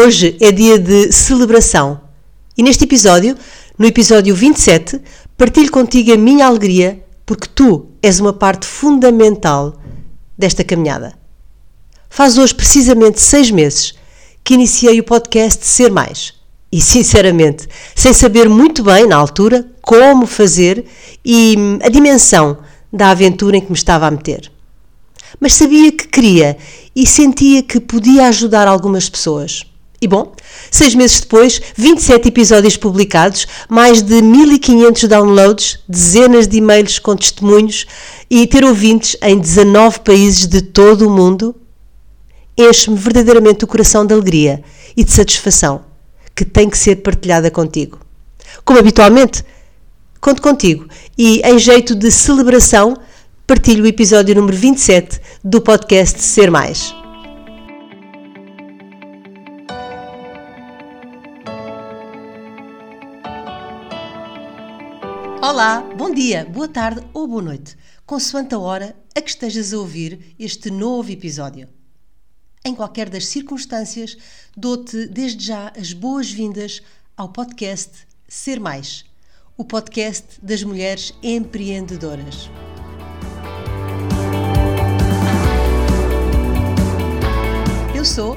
Hoje é dia de celebração e neste episódio, no episódio 27, partilho contigo a minha alegria porque tu és uma parte fundamental desta caminhada. Faz hoje precisamente seis meses que iniciei o podcast Ser Mais. E sinceramente, sem saber muito bem na altura como fazer e hum, a dimensão da aventura em que me estava a meter. Mas sabia que queria e sentia que podia ajudar algumas pessoas. E bom, seis meses depois, 27 episódios publicados, mais de 1500 downloads, dezenas de e-mails com testemunhos e ter ouvintes em 19 países de todo o mundo, enche-me verdadeiramente o coração de alegria e de satisfação que tem que ser partilhada contigo. Como habitualmente, conto contigo e, em jeito de celebração, partilho o episódio número 27 do podcast Ser Mais. Olá, bom dia, boa tarde ou boa noite, consoante a hora a que estejas a ouvir este novo episódio. Em qualquer das circunstâncias, dou-te desde já as boas-vindas ao podcast Ser Mais, o podcast das mulheres empreendedoras. Eu sou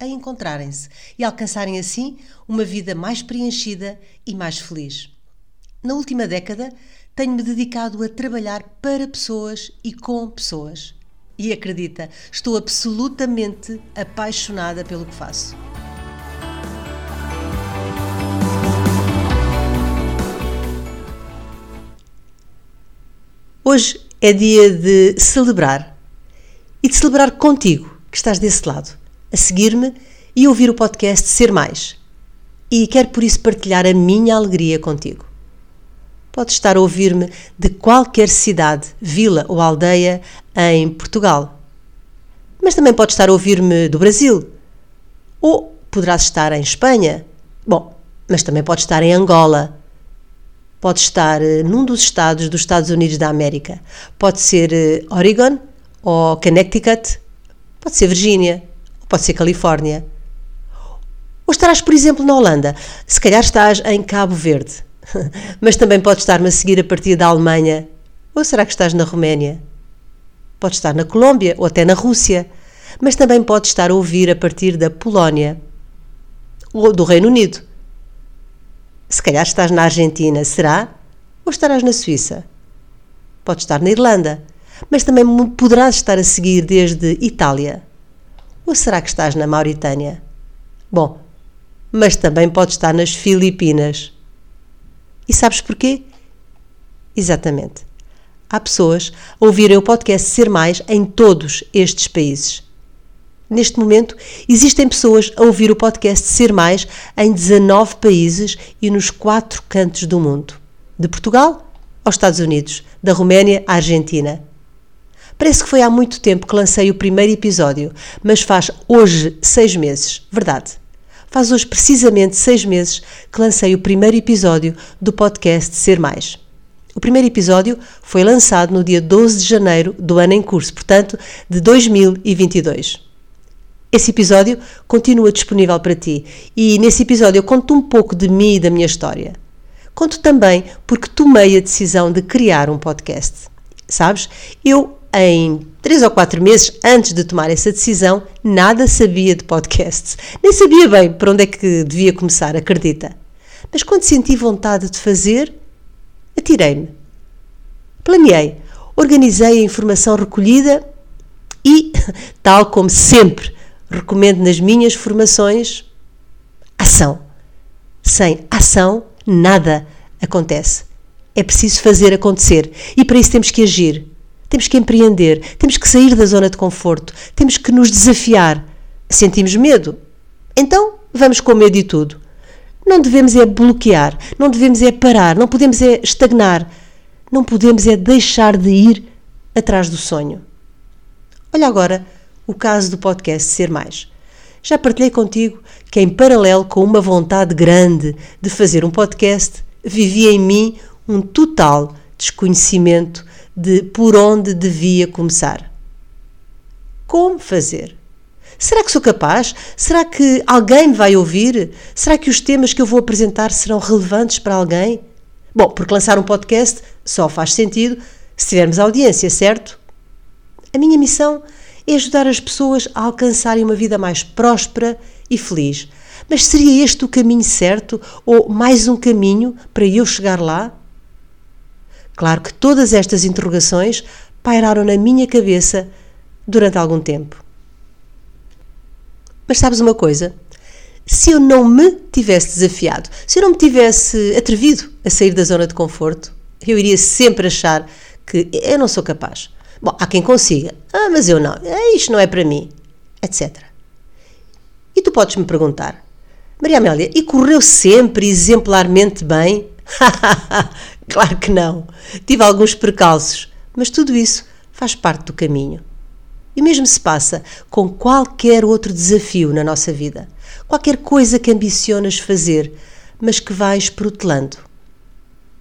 a encontrarem-se e alcançarem assim uma vida mais preenchida e mais feliz. Na última década, tenho-me dedicado a trabalhar para pessoas e com pessoas. E acredita, estou absolutamente apaixonada pelo que faço. Hoje é dia de celebrar e de celebrar contigo que estás desse lado a seguir-me e ouvir o podcast Ser Mais. E quero por isso partilhar a minha alegria contigo. Podes estar a ouvir-me de qualquer cidade, vila ou aldeia em Portugal. Mas também podes estar a ouvir-me do Brasil. Ou poderás estar em Espanha. Bom, mas também podes estar em Angola. Pode estar eh, num dos estados dos Estados Unidos da América. Pode ser eh, Oregon ou Connecticut. Pode ser Virgínia pode ser Califórnia. Ou estarás, por exemplo, na Holanda. Se calhar estás em Cabo Verde. Mas também podes estar-me a seguir a partir da Alemanha. Ou será que estás na Roménia? Podes estar na Colômbia ou até na Rússia. Mas também podes estar a ouvir a partir da Polónia. Ou do Reino Unido. Se calhar estás na Argentina, será? Ou estarás na Suíça? Podes estar na Irlanda. Mas também poderás estar a seguir desde Itália. Ou será que estás na Mauritânia? Bom, mas também pode estar nas Filipinas. E sabes porquê? Exatamente. Há pessoas a ouvirem o podcast Ser Mais em todos estes países. Neste momento, existem pessoas a ouvir o podcast Ser Mais em 19 países e nos quatro cantos do mundo: de Portugal aos Estados Unidos, da Roménia à Argentina. Parece que foi há muito tempo que lancei o primeiro episódio, mas faz hoje seis meses, verdade. Faz hoje precisamente seis meses que lancei o primeiro episódio do podcast Ser Mais. O primeiro episódio foi lançado no dia 12 de janeiro do ano em curso, portanto, de 2022. Esse episódio continua disponível para ti e nesse episódio eu conto um pouco de mim e da minha história. Conto também porque tomei a decisão de criar um podcast. Sabes, eu em três ou quatro meses antes de tomar essa decisão, nada sabia de podcasts. Nem sabia bem por onde é que devia começar, acredita. Mas quando senti vontade de fazer, atirei-me. Planeei, organizei a informação recolhida e, tal como sempre recomendo nas minhas formações, ação. Sem ação, nada acontece. É preciso fazer acontecer e para isso temos que agir. Temos que empreender, temos que sair da zona de conforto, temos que nos desafiar. Sentimos medo? Então vamos com medo e tudo. Não devemos é bloquear, não devemos é parar, não podemos é estagnar, não podemos é deixar de ir atrás do sonho. Olha agora o caso do podcast Ser Mais. Já partilhei contigo que, em paralelo com uma vontade grande de fazer um podcast, vivia em mim um total desconhecimento de por onde devia começar. Como fazer? Será que sou capaz? Será que alguém me vai ouvir? Será que os temas que eu vou apresentar serão relevantes para alguém? Bom, porque lançar um podcast só faz sentido se tivermos audiência, certo? A minha missão é ajudar as pessoas a alcançarem uma vida mais próspera e feliz. Mas seria este o caminho certo ou mais um caminho para eu chegar lá? Claro que todas estas interrogações pairaram na minha cabeça durante algum tempo. Mas sabes uma coisa? Se eu não me tivesse desafiado, se eu não me tivesse atrevido a sair da zona de conforto, eu iria sempre achar que eu não sou capaz. Bom, há quem consiga. Ah, mas eu não. É, isto não é para mim. Etc. E tu podes me perguntar, Maria Amélia, e correu sempre exemplarmente bem? claro que não. Tive alguns percalços, mas tudo isso faz parte do caminho. E mesmo se passa com qualquer outro desafio na nossa vida, qualquer coisa que ambicionas fazer, mas que vais protelando.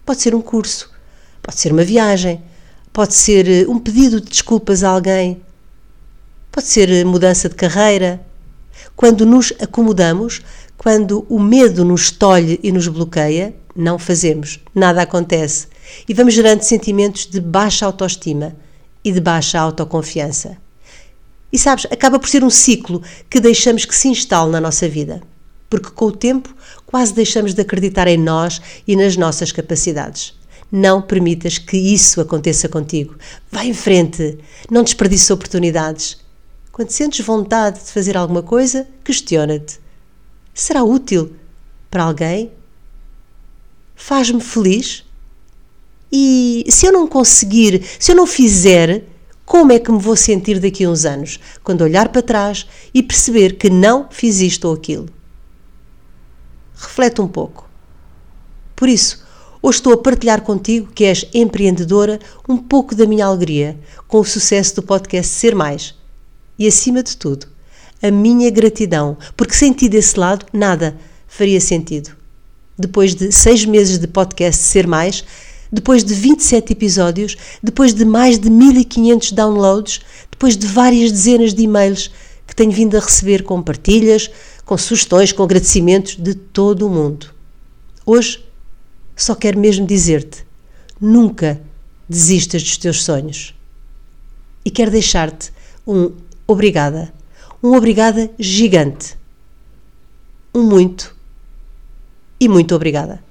Pode ser um curso, pode ser uma viagem, pode ser eh, um pedido de desculpas a alguém, pode ser eh, mudança de carreira. Quando nos acomodamos, quando o medo nos tolhe e nos bloqueia, não fazemos, nada acontece e vamos gerando sentimentos de baixa autoestima e de baixa autoconfiança. E sabes, acaba por ser um ciclo que deixamos que se instale na nossa vida, porque com o tempo quase deixamos de acreditar em nós e nas nossas capacidades. Não permitas que isso aconteça contigo. Vai em frente, não desperdice oportunidades. Quando sentes vontade de fazer alguma coisa, questiona-te: será útil para alguém faz-me feliz? E se eu não conseguir, se eu não fizer, como é que me vou sentir daqui a uns anos, quando olhar para trás e perceber que não fiz isto ou aquilo? Reflete um pouco. Por isso, hoje estou a partilhar contigo, que és empreendedora, um pouco da minha alegria com o sucesso do podcast Ser Mais. E acima de tudo, a minha gratidão, porque sem ti desse lado, nada faria sentido depois de seis meses de podcast Ser Mais, depois de 27 episódios, depois de mais de 1500 downloads, depois de várias dezenas de e-mails que tenho vindo a receber com partilhas, com sugestões, com agradecimentos de todo o mundo. Hoje só quero mesmo dizer-te: nunca desistas dos teus sonhos. E quero deixar-te um obrigada, um obrigada gigante, um muito e muito obrigada.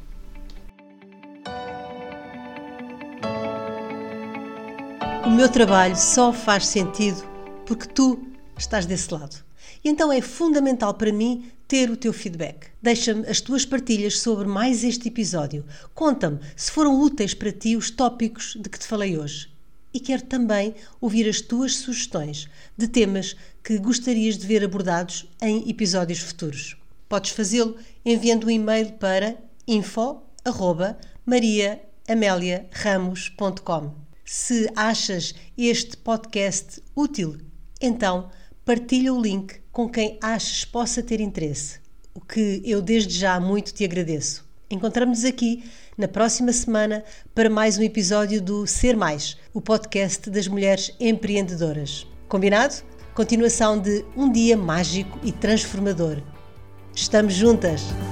O meu trabalho só faz sentido porque tu estás desse lado. E então é fundamental para mim ter o teu feedback. Deixa-me as tuas partilhas sobre mais este episódio. Conta-me se foram úteis para ti os tópicos de que te falei hoje. E quero também ouvir as tuas sugestões de temas que gostarias de ver abordados em episódios futuros. Podes fazê-lo enviando um e-mail para info@mariaameliaramos.com. Se achas este podcast útil, então partilha o link com quem achas possa ter interesse, o que eu desde já muito te agradeço. Encontramos-nos aqui na próxima semana para mais um episódio do Ser Mais, o podcast das mulheres empreendedoras. Combinado? Continuação de um dia mágico e transformador. Estamos juntas!